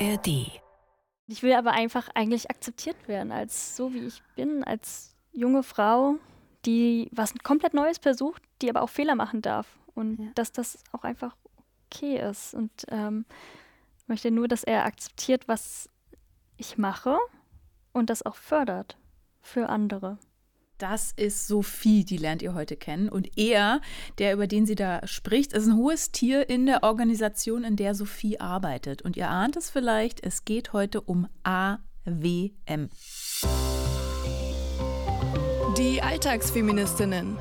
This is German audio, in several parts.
ARD. Ich will aber einfach eigentlich akzeptiert werden, als so wie ich bin, als junge Frau, die was komplett Neues versucht, die aber auch Fehler machen darf. Und ja. dass das auch einfach okay ist. Und ähm, möchte nur, dass er akzeptiert, was ich mache und das auch fördert für andere. Das ist Sophie, die lernt ihr heute kennen. Und er, der über den sie da spricht, ist ein hohes Tier in der Organisation, in der Sophie arbeitet. Und ihr ahnt es vielleicht, es geht heute um AWM. Die Alltagsfeministinnen.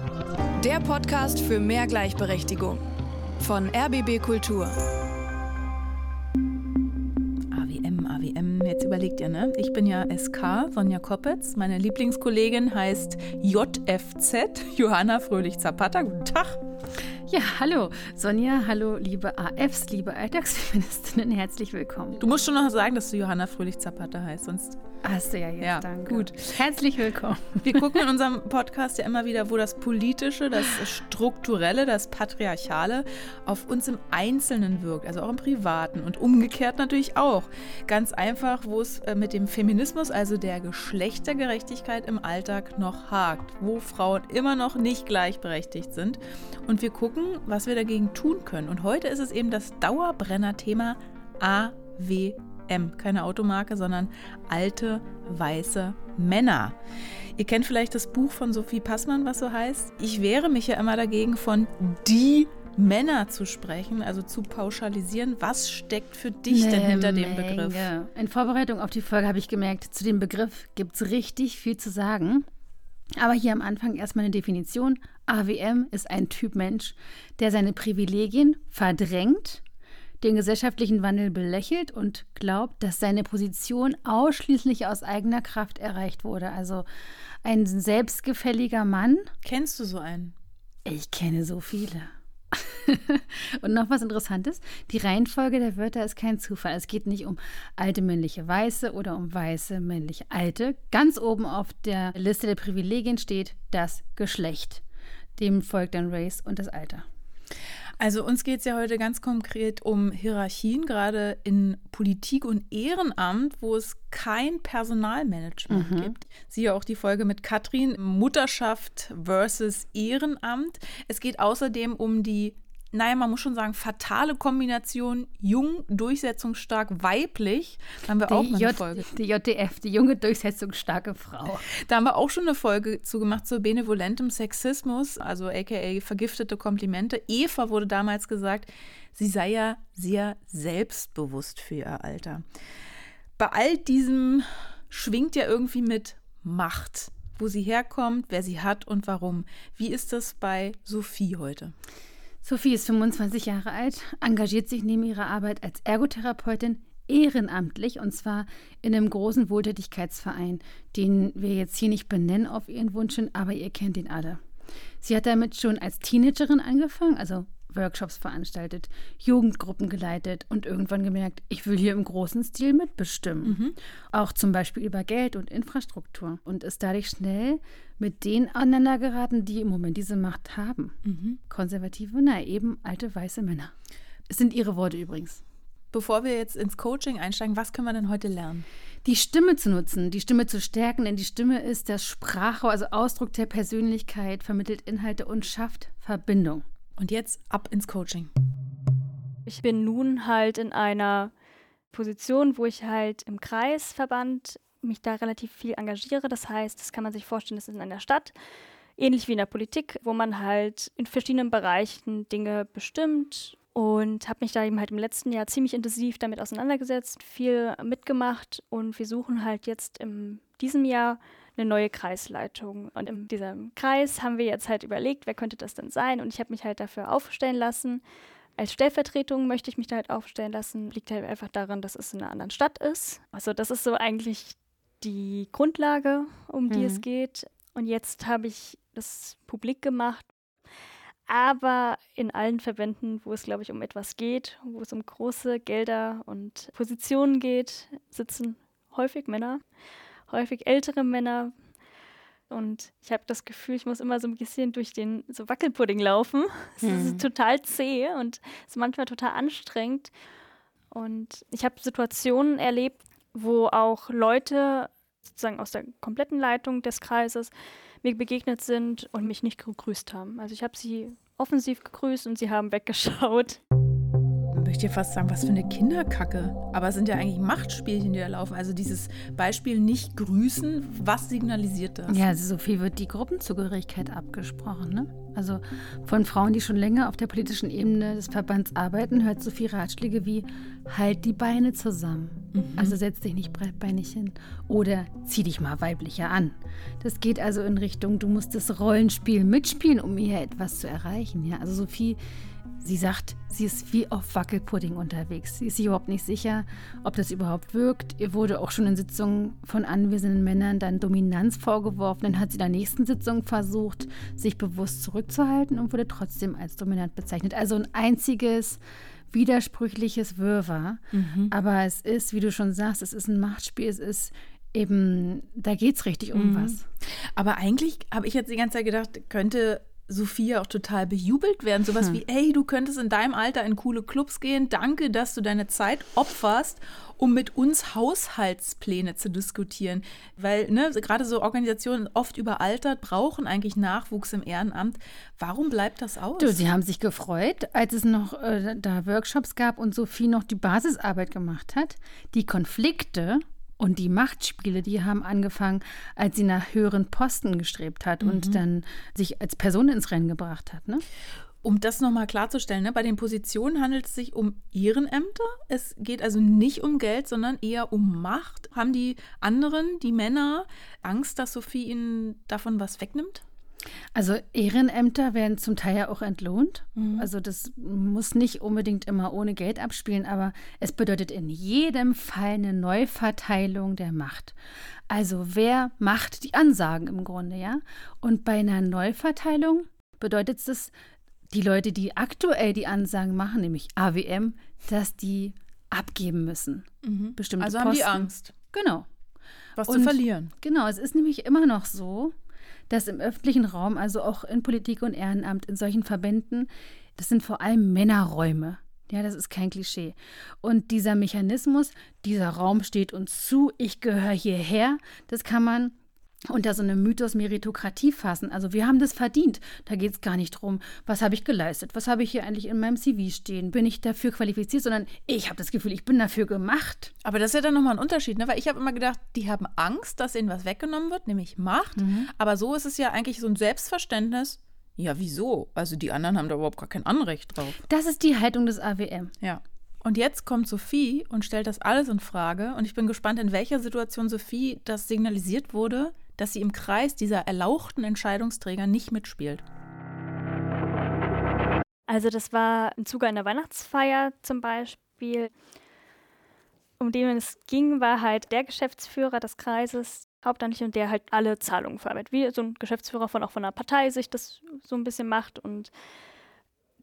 Der Podcast für mehr Gleichberechtigung. Von RBB Kultur. Jetzt überlegt ihr, ne? Ich bin ja SK, Sonja Koppetz. Meine Lieblingskollegin heißt JFZ, Johanna Fröhlich-Zapata. Guten Tag. Ja, hallo Sonja, hallo liebe AFs, liebe Alltagsfeministinnen, herzlich willkommen. Du musst schon noch sagen, dass du Johanna Fröhlich-Zapata heißt, sonst Hast du ja jetzt, ja, danke. Gut. Herzlich willkommen. Wir gucken in unserem Podcast ja immer wieder, wo das Politische, das Strukturelle, das Patriarchale auf uns im Einzelnen wirkt, also auch im Privaten und umgekehrt natürlich auch. Ganz einfach, wo es äh, mit dem Feminismus, also der Geschlechtergerechtigkeit im Alltag noch hakt, wo Frauen immer noch nicht gleichberechtigt sind. Und wir gucken, was wir dagegen tun können. Und heute ist es eben das Dauerbrenner-Thema AW M, keine Automarke, sondern alte weiße Männer. Ihr kennt vielleicht das Buch von Sophie Passmann, was so heißt. Ich wehre mich ja immer dagegen, von die Männer zu sprechen, also zu pauschalisieren. Was steckt für dich Eine denn hinter dem Menge. Begriff? In Vorbereitung auf die Folge habe ich gemerkt, zu dem Begriff gibt es richtig viel zu sagen. Aber hier am Anfang erstmal eine Definition. AWM ist ein Typ Mensch, der seine Privilegien verdrängt den gesellschaftlichen Wandel belächelt und glaubt, dass seine Position ausschließlich aus eigener Kraft erreicht wurde. Also ein selbstgefälliger Mann. Kennst du so einen? Ich kenne so viele. und noch was Interessantes: Die Reihenfolge der Wörter ist kein Zufall. Es geht nicht um alte männliche Weiße oder um weiße männliche Alte. Ganz oben auf der Liste der Privilegien steht das Geschlecht. Dem folgt dann Race und das Alter. Also uns geht es ja heute ganz konkret um Hierarchien, gerade in Politik und Ehrenamt, wo es kein Personalmanagement mhm. gibt. Siehe auch die Folge mit Katrin, Mutterschaft versus Ehrenamt. Es geht außerdem um die naja, man muss schon sagen, fatale Kombination jung, durchsetzungsstark, weiblich. Da haben wir die auch mal eine Folge. Die JDF, die junge, durchsetzungsstarke Frau. Da haben wir auch schon eine Folge zu gemacht zu benevolentem Sexismus, also aka vergiftete Komplimente. Eva wurde damals gesagt, sie sei ja sehr selbstbewusst für ihr Alter. Bei all diesem schwingt ja irgendwie mit Macht, wo sie herkommt, wer sie hat und warum. Wie ist das bei Sophie heute? Sophie ist 25 Jahre alt, engagiert sich neben ihrer Arbeit als Ergotherapeutin ehrenamtlich und zwar in einem großen Wohltätigkeitsverein, den wir jetzt hier nicht benennen auf ihren Wunsch aber ihr kennt ihn alle. Sie hat damit schon als Teenagerin angefangen, also Workshops veranstaltet, Jugendgruppen geleitet und irgendwann gemerkt, ich will hier im großen Stil mitbestimmen. Mhm. Auch zum Beispiel über Geld und Infrastruktur. Und ist dadurch schnell mit denen aneinander geraten, die im Moment diese Macht haben. Mhm. Konservative, na eben alte weiße Männer. Es sind ihre Worte übrigens. Bevor wir jetzt ins Coaching einsteigen, was können wir denn heute lernen? Die Stimme zu nutzen, die Stimme zu stärken, denn die Stimme ist das Sprachrohr, also Ausdruck der Persönlichkeit, vermittelt Inhalte und schafft Verbindung. Und jetzt ab ins Coaching. Ich bin nun halt in einer Position, wo ich halt im Kreisverband mich da relativ viel engagiere. Das heißt, das kann man sich vorstellen, das ist in einer Stadt, ähnlich wie in der Politik, wo man halt in verschiedenen Bereichen Dinge bestimmt und habe mich da eben halt im letzten Jahr ziemlich intensiv damit auseinandergesetzt, viel mitgemacht und wir suchen halt jetzt in diesem Jahr eine neue Kreisleitung. Und in diesem Kreis haben wir jetzt halt überlegt, wer könnte das denn sein? Und ich habe mich halt dafür aufstellen lassen. Als Stellvertretung möchte ich mich da halt aufstellen lassen. Liegt halt einfach daran, dass es in einer anderen Stadt ist. Also das ist so eigentlich die Grundlage, um die mhm. es geht. Und jetzt habe ich das publik gemacht. Aber in allen Verbänden, wo es, glaube ich, um etwas geht, wo es um große Gelder und Positionen geht, sitzen häufig Männer häufig ältere Männer. Und ich habe das Gefühl, ich muss immer so ein bisschen durch den so Wackelpudding laufen. Es mhm. ist total zäh und ist manchmal total anstrengend. Und ich habe Situationen erlebt, wo auch Leute sozusagen aus der kompletten Leitung des Kreises mir begegnet sind und mich nicht gegrüßt haben. Also ich habe sie offensiv gegrüßt und sie haben weggeschaut möchte fast sagen, was für eine Kinderkacke. Aber es sind ja eigentlich Machtspielchen, die da laufen. Also dieses Beispiel nicht grüßen, was signalisiert das? Ja, also Sophie wird die Gruppenzugehörigkeit abgesprochen. Ne? Also von Frauen, die schon länger auf der politischen Ebene des Verbands arbeiten, hört Sophie Ratschläge wie halt die Beine zusammen. Mhm. Also setz dich nicht breitbeinig hin. Oder zieh dich mal weiblicher an. Das geht also in Richtung, du musst das Rollenspiel mitspielen, um hier etwas zu erreichen. Ja? Also Sophie Sie sagt, sie ist wie auf Wackelpudding unterwegs. Sie ist sich überhaupt nicht sicher, ob das überhaupt wirkt. Ihr wurde auch schon in Sitzungen von anwesenden Männern dann Dominanz vorgeworfen. Dann hat sie in der nächsten Sitzung versucht, sich bewusst zurückzuhalten und wurde trotzdem als dominant bezeichnet. Also ein einziges widersprüchliches Wirrwarr. Mhm. Aber es ist, wie du schon sagst, es ist ein Machtspiel. Es ist eben, da geht es richtig um mhm. was. Aber eigentlich habe ich jetzt die ganze Zeit gedacht, könnte Sophia auch total bejubelt werden. Sowas hm. wie, hey, du könntest in deinem Alter in coole Clubs gehen. Danke, dass du deine Zeit opferst, um mit uns Haushaltspläne zu diskutieren. Weil ne, gerade so Organisationen oft überaltert, brauchen eigentlich Nachwuchs im Ehrenamt. Warum bleibt das aus? Du, sie haben sich gefreut, als es noch äh, da Workshops gab und Sophie noch die Basisarbeit gemacht hat. Die Konflikte und die Machtspiele, die haben angefangen, als sie nach höheren Posten gestrebt hat mhm. und dann sich als Person ins Rennen gebracht hat. Ne? Um das nochmal klarzustellen, ne, bei den Positionen handelt es sich um Ehrenämter. Es geht also nicht um Geld, sondern eher um Macht. Haben die anderen, die Männer, Angst, dass Sophie ihnen davon was wegnimmt? Also Ehrenämter werden zum Teil ja auch entlohnt. Mhm. Also das muss nicht unbedingt immer ohne Geld abspielen, aber es bedeutet in jedem Fall eine Neuverteilung der Macht. Also wer macht die Ansagen im Grunde, ja? Und bei einer Neuverteilung bedeutet es, die Leute, die aktuell die Ansagen machen, nämlich AWM, dass die abgeben müssen. Mhm. Bestimmte also Posten. haben die Angst. Genau. Was Und, zu verlieren. Genau, es ist nämlich immer noch so, dass im öffentlichen Raum, also auch in Politik und Ehrenamt, in solchen Verbänden, das sind vor allem Männerräume. Ja, das ist kein Klischee. Und dieser Mechanismus, dieser Raum steht uns zu, ich gehöre hierher, das kann man unter so einem Mythos Meritokratie fassen. Also wir haben das verdient. Da geht es gar nicht drum, was habe ich geleistet, was habe ich hier eigentlich in meinem CV stehen, bin ich dafür qualifiziert, sondern ich habe das Gefühl, ich bin dafür gemacht. Aber das ist ja dann nochmal ein Unterschied, ne? weil ich habe immer gedacht, die haben Angst, dass ihnen was weggenommen wird, nämlich Macht. Mhm. Aber so ist es ja eigentlich so ein Selbstverständnis. Ja, wieso? Also die anderen haben da überhaupt gar kein Anrecht drauf. Das ist die Haltung des AWM. Ja. Und jetzt kommt Sophie und stellt das alles in Frage. Und ich bin gespannt, in welcher Situation Sophie das signalisiert wurde, dass sie im Kreis dieser erlauchten Entscheidungsträger nicht mitspielt. Also das war im Zuge einer Weihnachtsfeier zum Beispiel. Um den es ging, war halt der Geschäftsführer des Kreises hauptamtlich und der halt alle Zahlungen verarbeitet. Wie so ein Geschäftsführer von auch von einer Partei sich das so ein bisschen macht und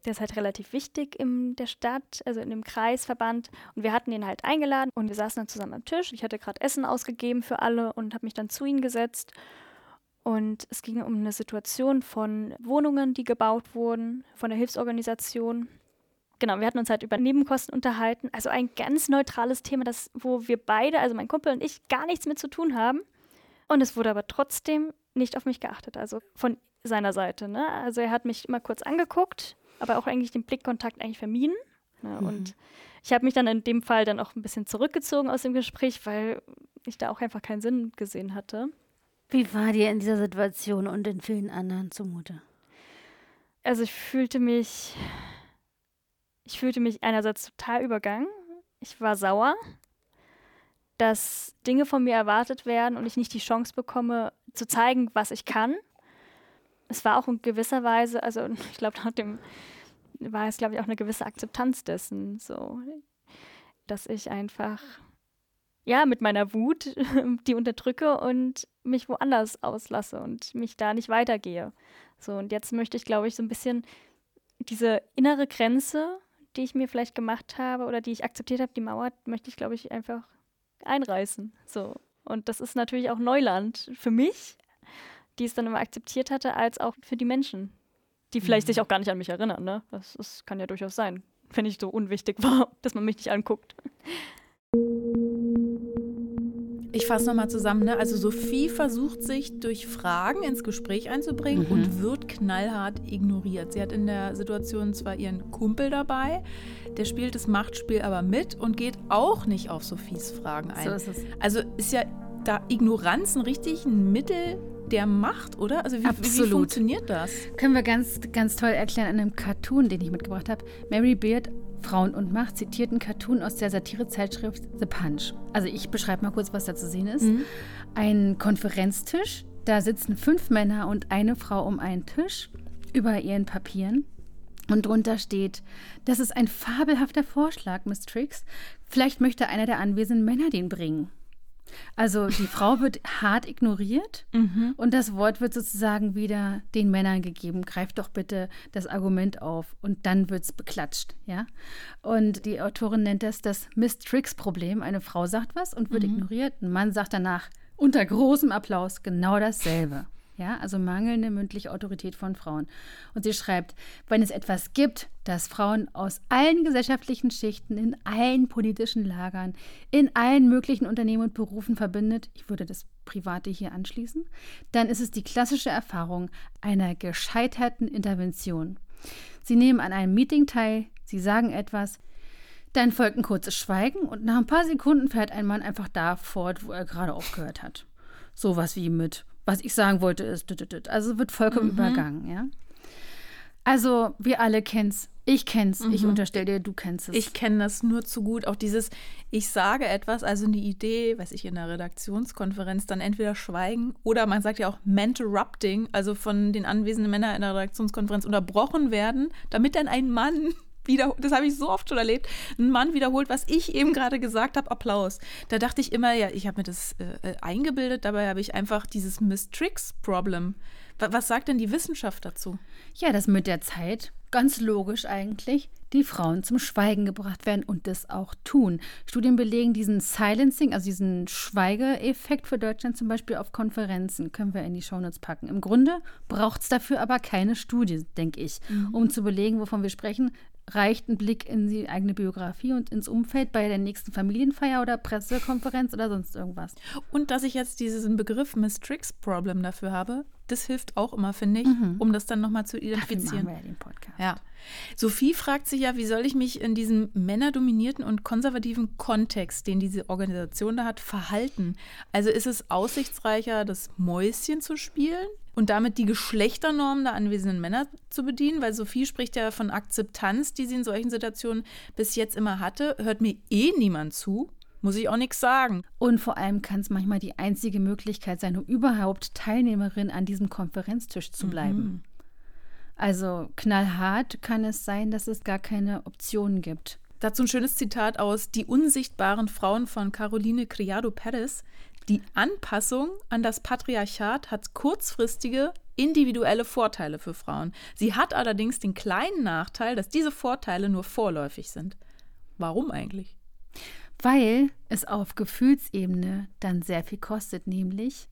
der ist halt relativ wichtig in der Stadt, also in dem Kreisverband. Und wir hatten ihn halt eingeladen und wir saßen dann zusammen am Tisch. Ich hatte gerade Essen ausgegeben für alle und habe mich dann zu ihnen gesetzt. Und es ging um eine Situation von Wohnungen, die gebaut wurden von der Hilfsorganisation. Genau, wir hatten uns halt über Nebenkosten unterhalten. Also ein ganz neutrales Thema, das, wo wir beide, also mein Kumpel und ich, gar nichts mit zu tun haben. Und es wurde aber trotzdem nicht auf mich geachtet, also von seiner Seite. Ne? Also er hat mich immer kurz angeguckt aber auch eigentlich den Blickkontakt eigentlich vermieden. Ja, mhm. Und ich habe mich dann in dem Fall dann auch ein bisschen zurückgezogen aus dem Gespräch, weil ich da auch einfach keinen Sinn gesehen hatte. Wie war dir in dieser Situation und in vielen anderen zumute? Also ich fühlte mich, ich fühlte mich einerseits total übergangen. Ich war sauer, dass Dinge von mir erwartet werden und ich nicht die Chance bekomme, zu zeigen, was ich kann es war auch in gewisser Weise, also ich glaube, nach dem war es, glaube ich, auch eine gewisse Akzeptanz dessen, so, dass ich einfach, ja, mit meiner Wut die unterdrücke und mich woanders auslasse und mich da nicht weitergehe. So, und jetzt möchte ich, glaube ich, so ein bisschen diese innere Grenze, die ich mir vielleicht gemacht habe oder die ich akzeptiert habe, die Mauer, möchte ich, glaube ich, einfach einreißen. So. Und das ist natürlich auch Neuland für mich, die es dann immer akzeptiert hatte, als auch für die Menschen, die vielleicht mhm. sich auch gar nicht an mich erinnern. Ne? Das, das kann ja durchaus sein. wenn ich so unwichtig war, dass man mich nicht anguckt. Ich fasse nochmal zusammen. Ne? Also Sophie versucht sich durch Fragen ins Gespräch einzubringen Mhm. und wird knallhart ignoriert. Sie hat in der Situation zwar ihren Kumpel dabei, der spielt das Machtspiel aber mit und geht auch nicht auf Sophies Fragen ein. So ist es. Also ist ja da Ignoranz ein richtig ein Mittel der Macht, oder? Also wie, wie, funktioniert das? Können wir ganz, ganz toll erklären an einem Cartoon, den ich mitgebracht habe. Mary Beard, Frauen und Macht, zitiert einen Cartoon aus der Satirezeitschrift The Punch. Also ich beschreibe mal kurz, was da zu sehen ist. Mhm. Ein Konferenztisch, da sitzen fünf Männer und eine Frau um einen Tisch über ihren Papieren. Und drunter steht, das ist ein fabelhafter Vorschlag, Miss Trix. Vielleicht möchte einer der anwesenden Männer den bringen. Also die Frau wird hart ignoriert und das Wort wird sozusagen wieder den Männern gegeben. Greift doch bitte das Argument auf und dann wird es beklatscht, ja. Und die Autorin nennt das das Miss Tricks-Problem. Eine Frau sagt was und wird ignoriert. Ein Mann sagt danach unter großem Applaus genau dasselbe. Ja, also mangelnde mündliche Autorität von Frauen. Und sie schreibt, wenn es etwas gibt, das Frauen aus allen gesellschaftlichen Schichten, in allen politischen Lagern, in allen möglichen Unternehmen und Berufen verbindet, ich würde das Private hier anschließen, dann ist es die klassische Erfahrung einer gescheiterten Intervention. Sie nehmen an einem Meeting teil, sie sagen etwas, dann folgt ein kurzes Schweigen und nach ein paar Sekunden fährt ein Mann einfach da fort, wo er gerade aufgehört hat. Sowas wie mit, was ich sagen wollte, ist, also wird vollkommen übergangen, ja. Also, wir alle kennen's. Ich kenn's. Ich unterstelle dir, du kennst es. Ich kenne das nur zu gut. Auch dieses, ich sage etwas, also eine Idee, weiß ich, in einer Redaktionskonferenz, dann entweder schweigen oder man sagt ja auch mentorrupting, also von den anwesenden Männern in der Redaktionskonferenz unterbrochen werden, damit dann ein Mann wieder, das habe ich so oft schon erlebt, ein Mann wiederholt, was ich eben gerade gesagt habe, Applaus. Da dachte ich immer, ja, ich habe mir das äh, äh, eingebildet, dabei habe ich einfach dieses Miss Tricks-Problem. Wa- Was sagt denn die Wissenschaft dazu? Ja, dass mit der Zeit, ganz logisch eigentlich, die Frauen zum Schweigen gebracht werden und das auch tun. Studien belegen diesen Silencing, also diesen Schweigeeffekt für Deutschland zum Beispiel auf Konferenzen, können wir in die Shownotes packen. Im Grunde braucht es dafür aber keine Studie, denke ich, um zu belegen, wovon wir sprechen. Reicht ein Blick in die eigene Biografie und ins Umfeld bei der nächsten Familienfeier oder Pressekonferenz oder sonst irgendwas. Und dass ich jetzt diesen Begriff Miss Tricks Problem dafür habe, das hilft auch immer, finde ich, um das dann nochmal zu Dafür machen identifizieren. wir ja den Podcast. Ja. Sophie fragt sich ja, wie soll ich mich in diesem männerdominierten und konservativen Kontext, den diese Organisation da hat, verhalten? Also ist es aussichtsreicher, das Mäuschen zu spielen und damit die Geschlechternormen der anwesenden Männer zu bedienen? Weil Sophie spricht ja von Akzeptanz, die sie in solchen Situationen bis jetzt immer hatte. Hört mir eh niemand zu, muss ich auch nichts sagen. Und vor allem kann es manchmal die einzige Möglichkeit sein, um überhaupt Teilnehmerin an diesem Konferenztisch zu bleiben. Also knallhart kann es sein, dass es gar keine Optionen gibt. Dazu ein schönes Zitat aus Die unsichtbaren Frauen von Caroline Criado Perez. Die Anpassung an das Patriarchat hat kurzfristige individuelle Vorteile für Frauen. Sie hat allerdings den kleinen Nachteil, dass diese Vorteile nur vorläufig sind. Warum eigentlich? Weil es auf Gefühlsebene dann sehr viel kostet, nämlich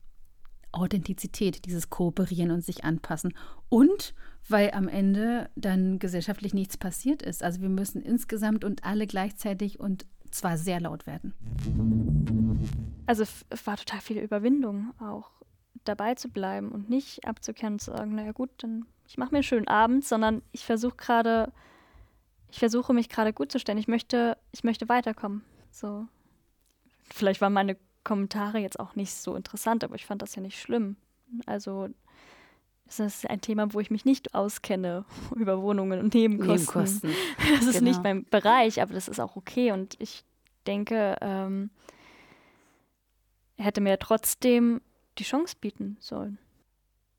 Authentizität, dieses Kooperieren und sich anpassen. Und weil am Ende dann gesellschaftlich nichts passiert ist. Also wir müssen insgesamt und alle gleichzeitig und zwar sehr laut werden. Also es war total viel Überwindung auch dabei zu bleiben und nicht abzukehren und zu sagen, naja gut, dann ich mache mir einen schönen Abend, sondern ich versuche gerade, ich versuche mich gerade gut zu stellen. Ich möchte, ich möchte weiterkommen. So. Vielleicht waren meine Kommentare jetzt auch nicht so interessant, aber ich fand das ja nicht schlimm. Also das ist ein Thema, wo ich mich nicht auskenne über Wohnungen und Nebenkosten. Das ist Genau. nicht mein Bereich, aber das ist auch okay. Und ich denke, ähm, er hätte mir trotzdem die Chance bieten sollen.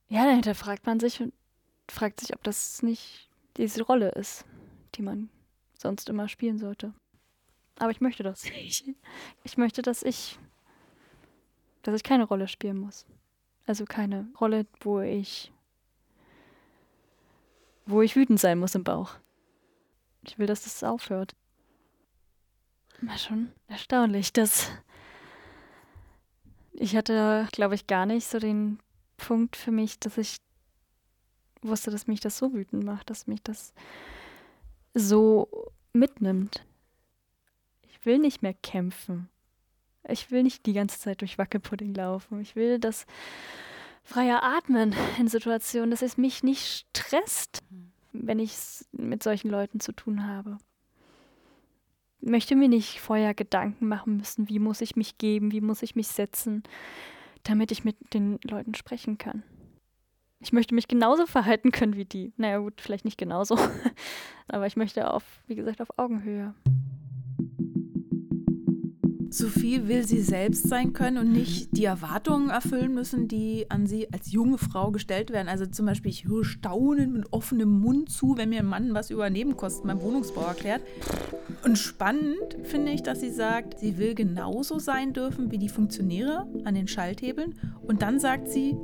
Ja, dann hinterfragt man sich und fragt sich, ob das nicht diese Rolle ist, die man sonst immer spielen sollte. Aber ich möchte das nicht. Ich möchte, dass ich, dass ich keine Rolle spielen muss. Also keine Rolle, wo ich, wo ich wütend sein muss im Bauch. Ich will, dass das aufhört. War schon erstaunlich, dass ich hatte, glaube ich, gar nicht so den Punkt für mich, dass ich wusste, dass mich das so wütend macht, dass mich das so mitnimmt. Ich will nicht mehr kämpfen. Ich will nicht die ganze Zeit durch Wackelpudding laufen. Ich will das freier atmen in Situationen, dass es mich nicht stresst, wenn ich es mit solchen Leuten zu tun habe. Ich möchte mir nicht vorher Gedanken machen müssen, wie muss ich mich geben, wie muss ich mich setzen, damit ich mit den Leuten sprechen kann. Ich möchte mich genauso verhalten können wie die. Naja gut, vielleicht nicht genauso, aber ich möchte auf, wie gesagt, auf Augenhöhe. Sophie will sie selbst sein können und nicht die Erwartungen erfüllen müssen, die an sie als junge Frau gestellt werden. Also zum Beispiel, ich höre Staunen mit offenem Mund zu, wenn mir ein Mann was über Nebenkosten beim Wohnungsbau erklärt. Und spannend finde ich, dass sie sagt, sie will genauso sein dürfen wie die Funktionäre an den Schalthebeln. Und dann sagt sie,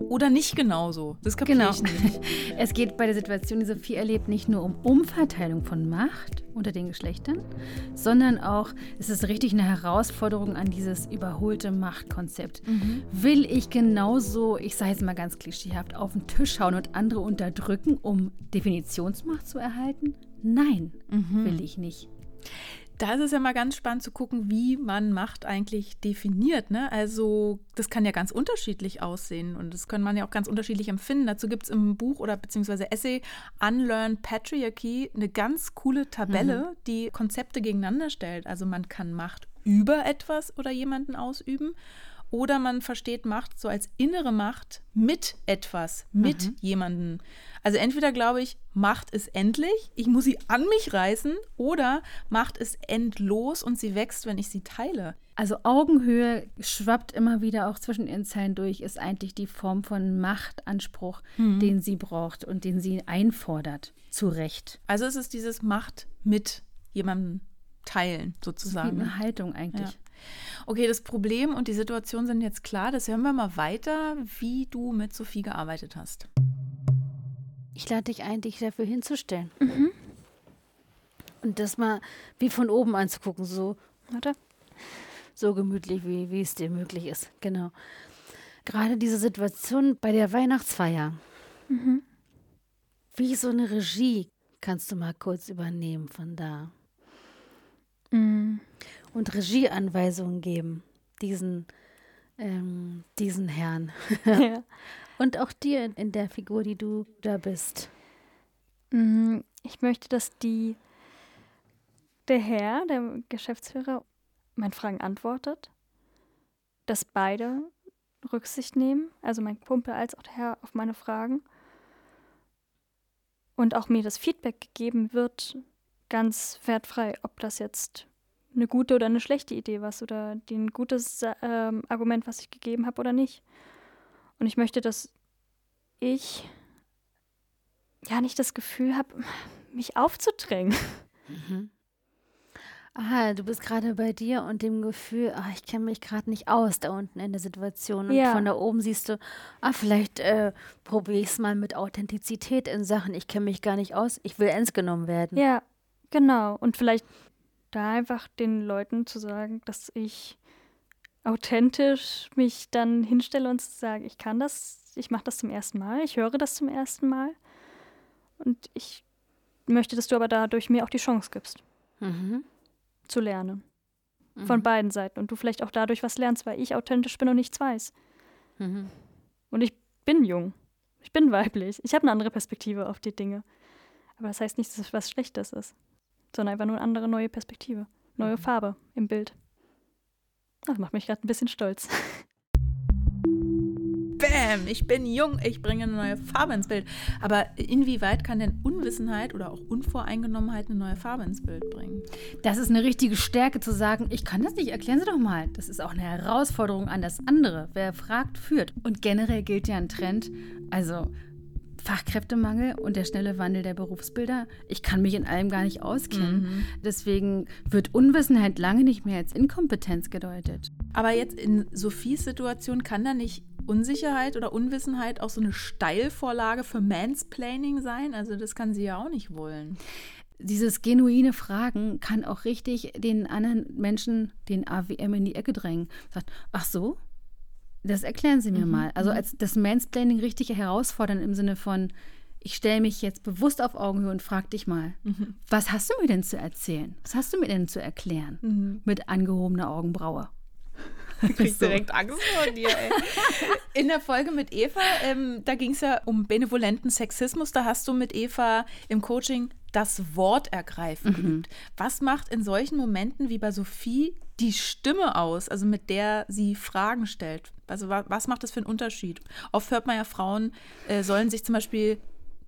oder nicht genauso. Das kapiere Genau. ich nicht. Es geht bei der Situation, die Sophie erlebt, nicht nur um Umverteilung von Macht unter den Geschlechtern, sondern auch, es ist richtig eine Herausforderung an dieses überholte Machtkonzept. Will ich genauso, ich sage jetzt mal ganz klischeehaft, auf den Tisch hauen und andere unterdrücken, um Definitionsmacht zu erhalten? Nein, will ich nicht. Da ist es ja mal ganz spannend zu gucken, wie man Macht eigentlich definiert. Ne? Also das kann ja ganz unterschiedlich aussehen und das kann man ja auch ganz unterschiedlich empfinden. Dazu gibt es im Buch oder beziehungsweise Essay Unlearn Patriarchy eine ganz coole Tabelle, die Konzepte gegeneinander stellt. Also man kann Macht über etwas oder jemanden ausüben oder man versteht Macht so als innere Macht mit etwas, mit jemandem. Also entweder glaube ich, Macht ist endlich, ich muss sie an mich reißen, oder Macht ist endlos und sie wächst, wenn ich sie teile. Also Augenhöhe schwappt immer wieder auch zwischen ihren Zeilen durch, ist eigentlich die Form von Machtanspruch, den sie braucht und den sie einfordert. Zu Recht. Also es ist dieses Macht mit jemandem teilen, Wie sozusagen. eine Haltung eigentlich. Ja. Okay, das Problem und die Situation sind jetzt klar. Das hören wir mal weiter, wie du mit Sophie gearbeitet hast. Ich lade dich ein, dich dafür hinzustellen. Und das mal wie von oben anzugucken, so, Warte. so gemütlich, wie, wie es dir möglich ist. Genau. Gerade diese Situation bei der Weihnachtsfeier. Wie so eine Regie kannst du mal kurz übernehmen von da. Mm. Und Regieanweisungen geben, diesen, ähm, diesen Herrn. Ja. Und auch dir in- in der Figur, die du da bist. Mm, Ich möchte, dass die der Herr, der Geschäftsführer, meinen Fragen antwortet, dass beide Rücksicht nehmen, also mein Kumpel als auch der Herr auf meine Fragen und auch mir das Feedback gegeben wird, ganz wertfrei, ob das jetzt eine gute oder eine schlechte Idee war oder die ein gutes ähm, Argument, was ich gegeben habe oder nicht. Und ich möchte, dass ich ja nicht das Gefühl habe, mich aufzudrängen. Ah, du bist gerade bei dir und dem Gefühl, ah, ich kenne mich gerade nicht aus da unten in der Situation. Und Ja. von da oben siehst du, ah, vielleicht äh, probiere ich es mal mit Authentizität in Sachen, ich kenne mich gar nicht aus, ich will ernst genommen werden. Ja, genau. Und vielleicht da einfach den Leuten zu sagen, dass ich authentisch mich dann hinstelle und sage, ich kann das, ich mache das zum ersten Mal, ich höre das zum ersten Mal. Und ich möchte, dass du aber dadurch mir auch die Chance gibst, Mhm. zu lernen. Von beiden Seiten. Und du vielleicht auch dadurch was lernst, weil ich authentisch bin und nichts weiß. Mhm. Und ich bin jung. Ich bin weiblich. Ich habe eine andere Perspektive auf die Dinge. Aber das heißt nicht, dass es was Schlechtes ist, sondern einfach nur eine andere neue Perspektive. Neue Farbe im Bild. Das macht mich gerade ein bisschen stolz. Bam, ich bin jung, ich bringe eine neue Farbe ins Bild. Aber inwieweit kann denn Unwissenheit oder auch Unvoreingenommenheit eine neue Farbe ins Bild bringen? Das ist eine richtige Stärke zu sagen, ich kann das nicht, erklären Sie doch mal. Das ist auch eine Herausforderung an das andere. Wer fragt, führt. Und generell gilt ja ein Trend, also Fachkräftemangel und der schnelle Wandel der Berufsbilder. Ich kann mich in allem gar nicht auskennen. Deswegen wird Unwissenheit lange nicht mehr als Inkompetenz gedeutet. Aber jetzt in Sophies Situation kann da nicht Unsicherheit oder Unwissenheit auch so eine Steilvorlage für Mansplaining sein? Also das kann sie ja auch nicht wollen. Dieses genuine Fragen kann auch richtig den anderen Menschen den AWM in die Ecke drängen. Sagt, ach so? Das erklären Sie mir mal. Also als das Mansplaining richtig herausfordern im Sinne von, ich stelle mich jetzt bewusst auf Augenhöhe und frage dich mal, Mhm. was hast du mir denn zu erzählen? Was hast du mir denn zu erklären? Mhm. Mit angehobener Augenbraue. Ich krieg So. direkt Angst vor dir, ey. In der Folge mit Eva, ähm, da ging es ja um benevolenten Sexismus. Da hast du mit Eva im Coaching das Wort ergreifen geübt. Was macht in solchen Momenten wie bei Sophie die Stimme aus, also mit der sie Fragen stellt? Also wa was macht das für einen Unterschied? Oft hört man ja, Frauen äh, sollen sich zum Beispiel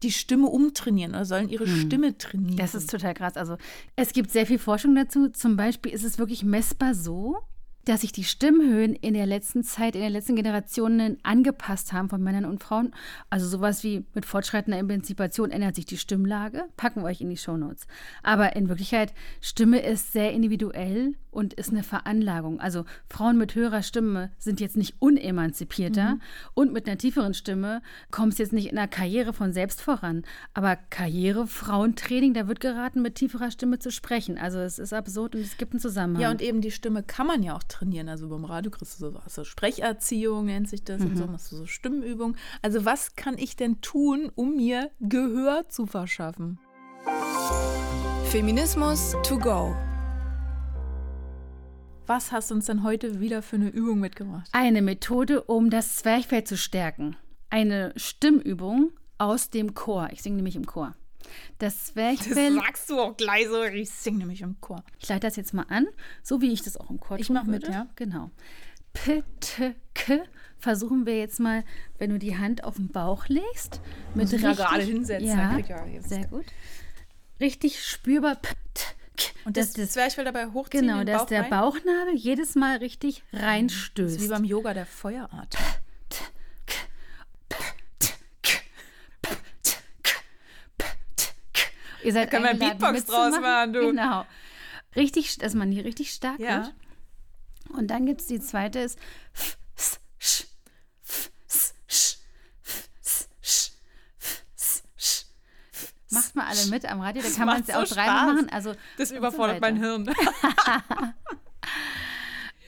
die Stimme umtrainieren oder sollen ihre Stimme trainieren. Das ist total krass. Also es gibt sehr viel Forschung dazu. Zum Beispiel ist es wirklich messbar so, dass sich die Stimmhöhen in der letzten Zeit, in den letzten Generationen angepasst haben von Männern und Frauen. Also sowas wie mit fortschreitender Emanzipation ändert sich die Stimmlage. Packen wir euch in die Shownotes. Aber in Wirklichkeit, Stimme ist sehr individuell und ist eine Veranlagung. Also Frauen mit höherer Stimme sind jetzt nicht unemanzipierter und mit einer tieferen Stimme kommt es jetzt nicht in der Karriere von selbst voran. Aber Karriere, Frauentraining, da wird geraten, mit tieferer Stimme zu sprechen. Also es ist absurd und es gibt einen Zusammenhang. Ja, und eben die Stimme kann man ja auch trainieren. Also beim Radio kriegst du so, also Sprecherziehung nennt sich das und so, machst du so Stimmenübungen. Also was kann ich denn tun, um mir Gehör zu verschaffen? Feminismus to go. Was hast du uns denn heute wieder für eine Übung mitgebracht? Eine Methode, um das Zwerchfell zu stärken. Eine Stimmübung aus dem Chor. Ich singe nämlich im Chor. Das Zwerchfell. sagst du auch gleich so. Ich singe nämlich im Chor. Ich leite das jetzt mal an, so wie ich das auch im Chor Ich tun mach mit, ja. Genau. P, T, K. Versuchen wir jetzt mal, wenn du die Hand auf den Bauch legst, mit Muss ich richtig, gerade hinsetzen, Ja, ich ja sehr gut. Richtig spürbar. P, T, K. Und dass das, Zwerchfell dabei hochziehen, genau, dass der? Bauchnabel jedes Mal richtig Das reinstößt. ist wie beim Yoga der Feueratem. Ihr seid Da man eingeladen, Beatbox draus machen, du. Genau. Richtig, dass man hier richtig stark Ja. wird. Und dann gibt es die zweite ist f, s, sch, f, s, sch, f, s, sch, f, s, sch, f. Macht mal alle mit am Radio, da kann man es ja auch so dreimal machen. Also, Das überfordert so mein. Hirn.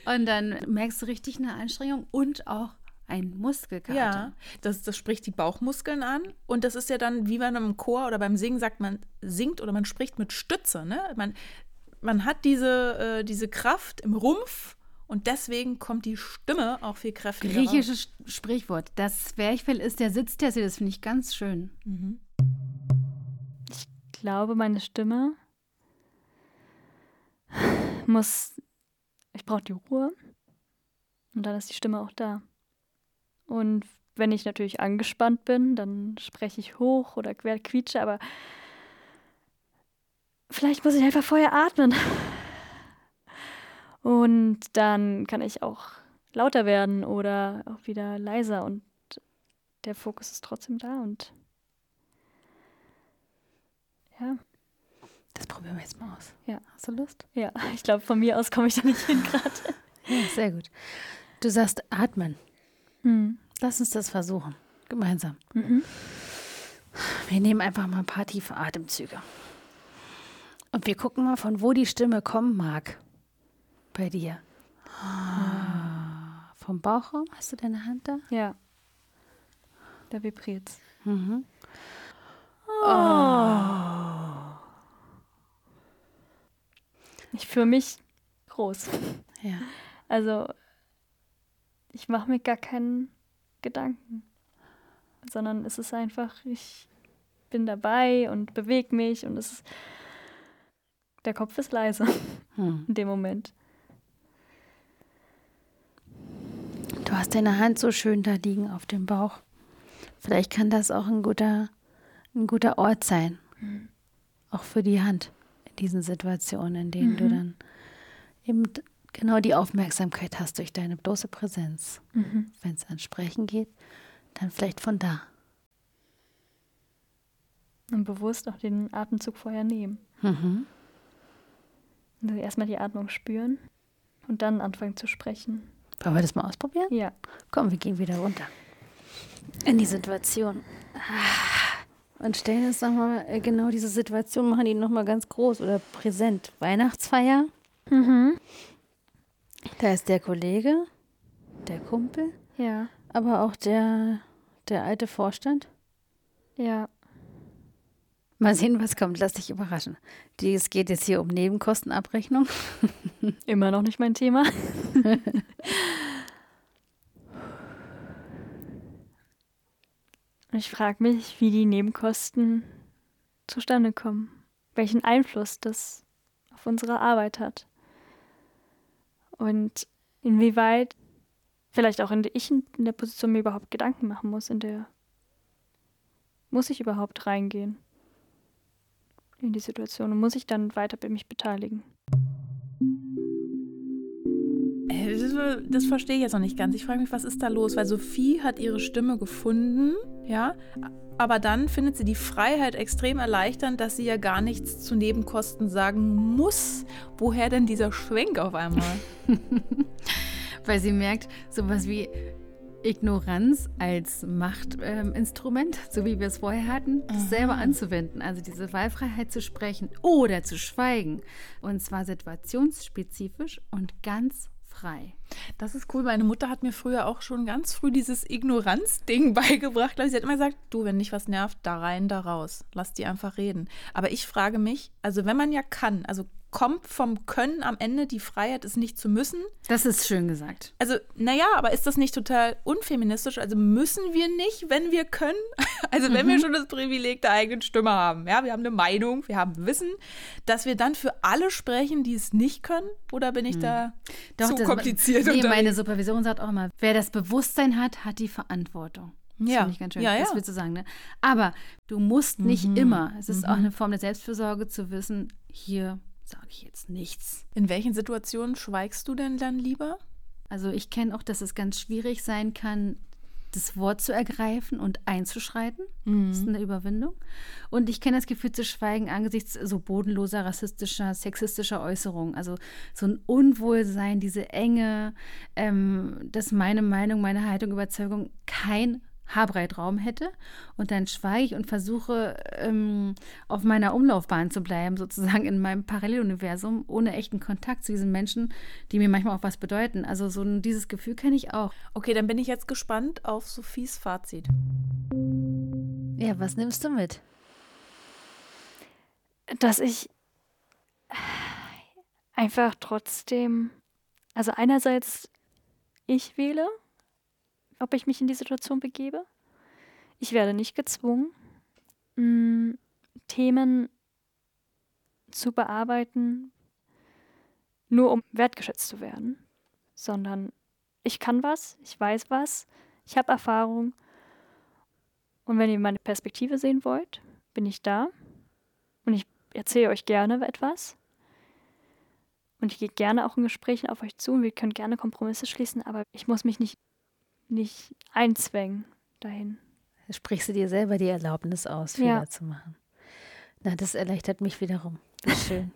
Und dann merkst du richtig eine Anstrengung und auch ein Muskelkater. Ja, das, das spricht die Bauchmuskeln an. Und das ist ja dann, wie man im Chor oder beim Singen sagt, man singt oder man spricht mit Stütze. Ne? Man, man hat diese, äh, diese Kraft im Rumpf und deswegen kommt die Stimme auch viel kräftiger. raus. Griechisches Sprichwort. Das Zwerchfell ist der Sitztessel. Das finde ich ganz schön. Ich glaube, meine Stimme muss. Ich brauche die Ruhe. Und dann ist die Stimme auch da. Und wenn ich natürlich angespannt bin, dann spreche ich hoch oder quer quietsche, aber vielleicht muss ich einfach vorher atmen. Und dann kann ich auch lauter werden oder auch wieder leiser und der Fokus ist trotzdem da und ja. Das probieren wir jetzt mal aus. Ja. Hast du Lust? Ja, ich glaube, von mir aus komme ich da nicht hin gerade. Ja, sehr gut. Du sagst atmen. Hm. Lass uns das versuchen. Gemeinsam. Mhm. Wir nehmen einfach mal ein paar tiefe Atemzüge. Und wir gucken mal, von wo die Stimme kommen mag. Bei dir. Ah. Vom Bauchraum? Hast du deine Hand da? Ja. Da vibriert's. Mhm. Ich fühle mich groß. Ja. Also, ich mache mir gar keinen Gedanken. Sondern es ist einfach, ich bin dabei und bewege mich und es ist. Der Kopf ist leise Hm. in dem Moment. Du hast deine Hand so schön da liegen auf dem Bauch. Vielleicht kann das auch ein guter, ein guter Ort sein. Auch für die Hand in diesen Situationen, in denen du dann eben genau die Aufmerksamkeit hast durch deine bloße Präsenz. Mhm. Wenn es ans Sprechen geht, dann vielleicht von da. Und bewusst auch den Atemzug vorher nehmen. Mhm. Also erstmal die Atmung spüren und dann anfangen zu sprechen. Wollen wir das mal ausprobieren? Ja. Komm, wir gehen wieder runter. In die Situation. Und stellen uns nochmal äh, genau diese Situation, machen die nochmal ganz groß oder präsent. Weihnachtsfeier. Mhm. Da ist der Kollege, der Kumpel, Ja. aber auch der, der alte Vorstand. Ja. Mal sehen, was kommt. Lass dich überraschen. Die, es geht jetzt hier um Nebenkostenabrechnung. Immer noch nicht mein Thema. ich frage mich, wie die Nebenkosten zustande kommen. Welchen Einfluss das auf unsere Arbeit hat. Und inwieweit vielleicht auch in der ich in der Position mir überhaupt Gedanken machen muss, in der muss ich überhaupt reingehen in die Situation und muss ich dann weiter mich beteiligen. Das, verstehe ich jetzt noch nicht ganz. Ich frage mich, was ist da los? Weil Sophie hat ihre Stimme gefunden, ja, aber dann findet sie die Freiheit extrem erleichternd, dass sie ja gar nichts zu Nebenkosten sagen muss. Woher denn dieser Schwenk auf einmal? Weil sie merkt, sowas wie Ignoranz als Machtinstrument, ähm, so wie wir es vorher hatten, das selber anzuwenden. Also diese Wahlfreiheit zu sprechen oder zu schweigen. Und zwar situationsspezifisch und ganz frei. Das ist cool. Meine Mutter hat mir früher auch schon ganz früh dieses Ignoranz-Ding beigebracht. Sie hat immer gesagt, du, wenn dich was nervt, da rein, da raus. Lass die einfach reden. Aber ich frage mich, also wenn man ja kann, also kommt vom Können am Ende die Freiheit, es nicht zu müssen. Das ist schön gesagt. Also, naja, aber ist das nicht total unfeministisch? Also müssen wir nicht, wenn wir können? Also, wenn mhm. wir schon das Privileg der eigenen Stimme haben, ja, wir haben eine Meinung, wir haben Wissen, dass wir dann für alle sprechen, die es nicht können? Oder bin ich mhm. da Doch, zu das, kompliziert? Nee, meine Supervision sagt auch immer, wer das Bewusstsein hat, hat die Verantwortung. Das ja. finde ich ganz schön, ja, das ja. willst du sagen. Ne? Aber du musst nicht mhm. immer, es ist mhm. auch eine Form der Selbstfürsorge zu wissen, hier sage ich jetzt nichts. In welchen Situationen schweigst du denn dann lieber? Also ich kenne auch, dass es ganz schwierig sein kann, das Wort zu ergreifen und einzuschreiten. Mhm. Das ist eine Überwindung. Und ich kenne das Gefühl zu schweigen angesichts so bodenloser, rassistischer, sexistischer Äußerungen. Also so ein Unwohlsein, diese Enge, ähm, dass meine Meinung, meine Haltung, Überzeugung kein Haarbreitraum hätte. Und dann schweige ich und versuche, ähm, auf meiner Umlaufbahn zu bleiben, sozusagen in meinem Paralleluniversum, ohne echten Kontakt zu diesen Menschen, die mir manchmal auch was bedeuten. Also so ein, dieses Gefühl kenne ich auch. Okay, dann bin ich jetzt gespannt auf Sophies Fazit. Ja, was nimmst du mit? Dass ich einfach trotzdem, also einerseits ich wähle, ob ich mich in die Situation begebe. Ich werde nicht gezwungen, mh, mm, Themen zu bearbeiten, nur um wertgeschätzt zu werden, sondern ich kann was, ich weiß was, ich habe Erfahrung. Und wenn ihr meine Perspektive sehen wollt, bin ich da und ich erzähle euch gerne etwas. Und ich gehe gerne auch in Gesprächen auf euch zu und wir können gerne Kompromisse schließen, aber ich muss mich nicht nicht einzwängen dahin. Sprichst du dir selber die Erlaubnis aus, Fehler ja. zu machen? Na, das erleichtert mich wiederum. Schön.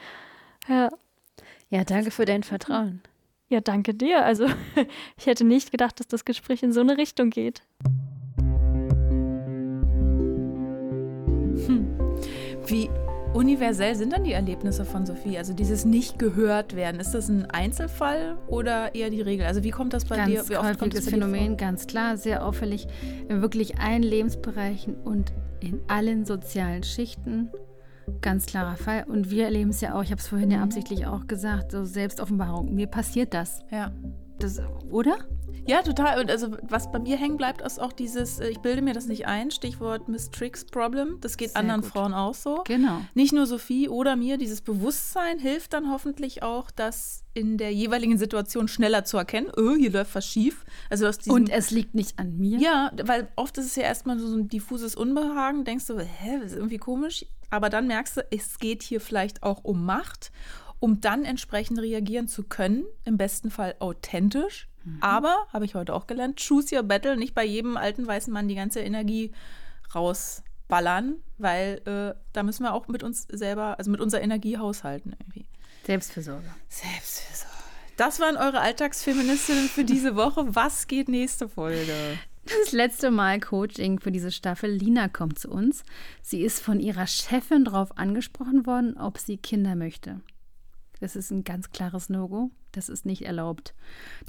ja. Ja, danke für dein Vertrauen. Ja, danke dir. Also, ich hätte nicht gedacht, dass das Gespräch in so eine Richtung geht. Hm. Wie universell sind dann die Erlebnisse von Sophie? Also dieses nicht gehört werden, ist das ein Einzelfall oder eher die Regel? Also wie kommt das bei ganz dir? Wie oft kommt das Phänomen, ganz klar, sehr auffällig, in wirklich allen Lebensbereichen und in allen sozialen Schichten. Ganz klarer Fall. Und wir erleben es ja auch, ich habe es vorhin ja mhm. absichtlich auch gesagt, so Selbstoffenbarung. Mir passiert das. Ja. Das, oder? Ja, total. Und also was bei mir hängen bleibt, ist auch dieses, äh, ich bilde mir das nicht ein, Stichwort Miss Tricks Problem. Das geht Sehr anderen gut. Frauen auch so. Genau. Nicht nur Sophie oder mir. Dieses Bewusstsein hilft dann hoffentlich auch, das in der jeweiligen Situation schneller zu erkennen, oh, hier läuft was schief. Also aus diesem, Und es liegt nicht an mir. Ja, weil oft ist es ja erstmal so ein diffuses Unbehagen, denkst du, hä, das ist irgendwie komisch. Aber dann merkst du, es geht hier vielleicht auch um Macht um dann entsprechend reagieren zu können, im besten Fall authentisch. Mhm. Aber, habe ich heute auch gelernt, choose your battle, nicht bei jedem alten weißen Mann die ganze Energie rausballern, weil äh, da müssen wir auch mit uns selber, also mit unserer Energie haushalten irgendwie. Selbstfürsorge. Selbstfürsorge. Das waren eure Alltagsfeministinnen für diese Woche. Was geht nächste Folge? Das letzte Mal Coaching für diese Staffel. Lina kommt zu uns. Sie ist von ihrer Chefin darauf angesprochen worden, ob sie Kinder möchte. Das ist ein ganz klares No-Go. Das ist nicht erlaubt.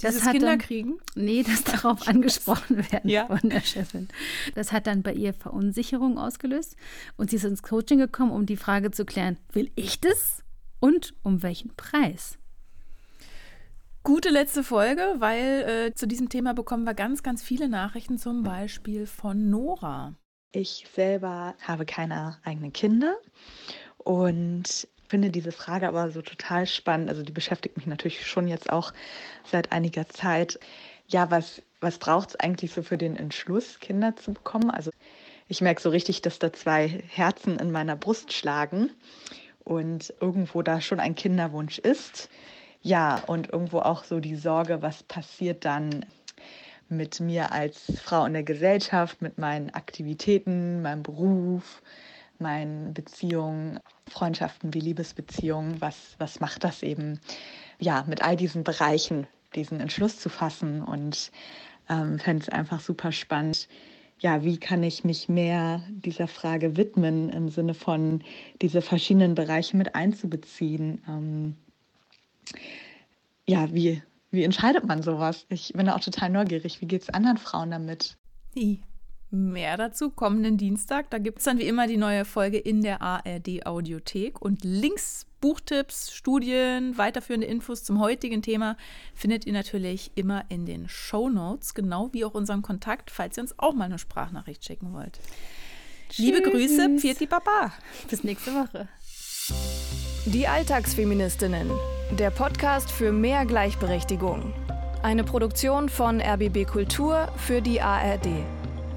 Das Das hat Kinder dann, kriegen? Nee, das darauf angesprochen werden Ja. von der Chefin. Das hat dann bei ihr Verunsicherung ausgelöst und sie ist ins Coaching gekommen, um die Frage zu klären, will ich das und um welchen Preis? Gute letzte Folge, weil äh, zu diesem Thema bekommen wir ganz, ganz viele Nachrichten, zum Beispiel von Nora. Ich selber habe keine eigenen Kinder und finde diese Frage aber so total spannend. Also die beschäftigt mich natürlich schon jetzt auch seit einiger Zeit. Ja, was, was braucht es eigentlich so für den Entschluss, Kinder zu bekommen? Also ich merke so richtig, dass da zwei Herzen in meiner Brust schlagen und irgendwo da schon ein Kinderwunsch ist. Ja, und irgendwo auch so die Sorge, was passiert dann mit mir als Frau in der Gesellschaft, mit meinen Aktivitäten, meinem Beruf, meinen Beziehungen, Freundschaften wie Liebesbeziehungen. Was, was macht das eben, ja, mit all diesen Bereichen, diesen Entschluss zu fassen und ähm, fände es einfach super spannend. Ja, wie kann ich mich mehr dieser Frage widmen im Sinne von diese verschiedenen Bereiche mit einzubeziehen? Ähm, ja, wie, wie entscheidet man sowas? Ich bin da auch total neugierig. Wie geht es anderen Frauen damit? Mehr dazu kommenden Dienstag. Da gibt es dann wie immer die neue Folge in der ARD Audiothek. Und Links, Buchtipps, Studien, weiterführende Infos zum heutigen Thema findet ihr natürlich immer in den Show Notes, genau wie auch unseren Kontakt, falls ihr uns auch mal eine Sprachnachricht schicken wollt. Liebe Grüße, Tschüss. Pfiat die Baba. Bis nächste Woche. Die Alltagsfeministinnen. Der Podcast für mehr Gleichberechtigung. Eine Produktion von RBB Kultur für die ARD.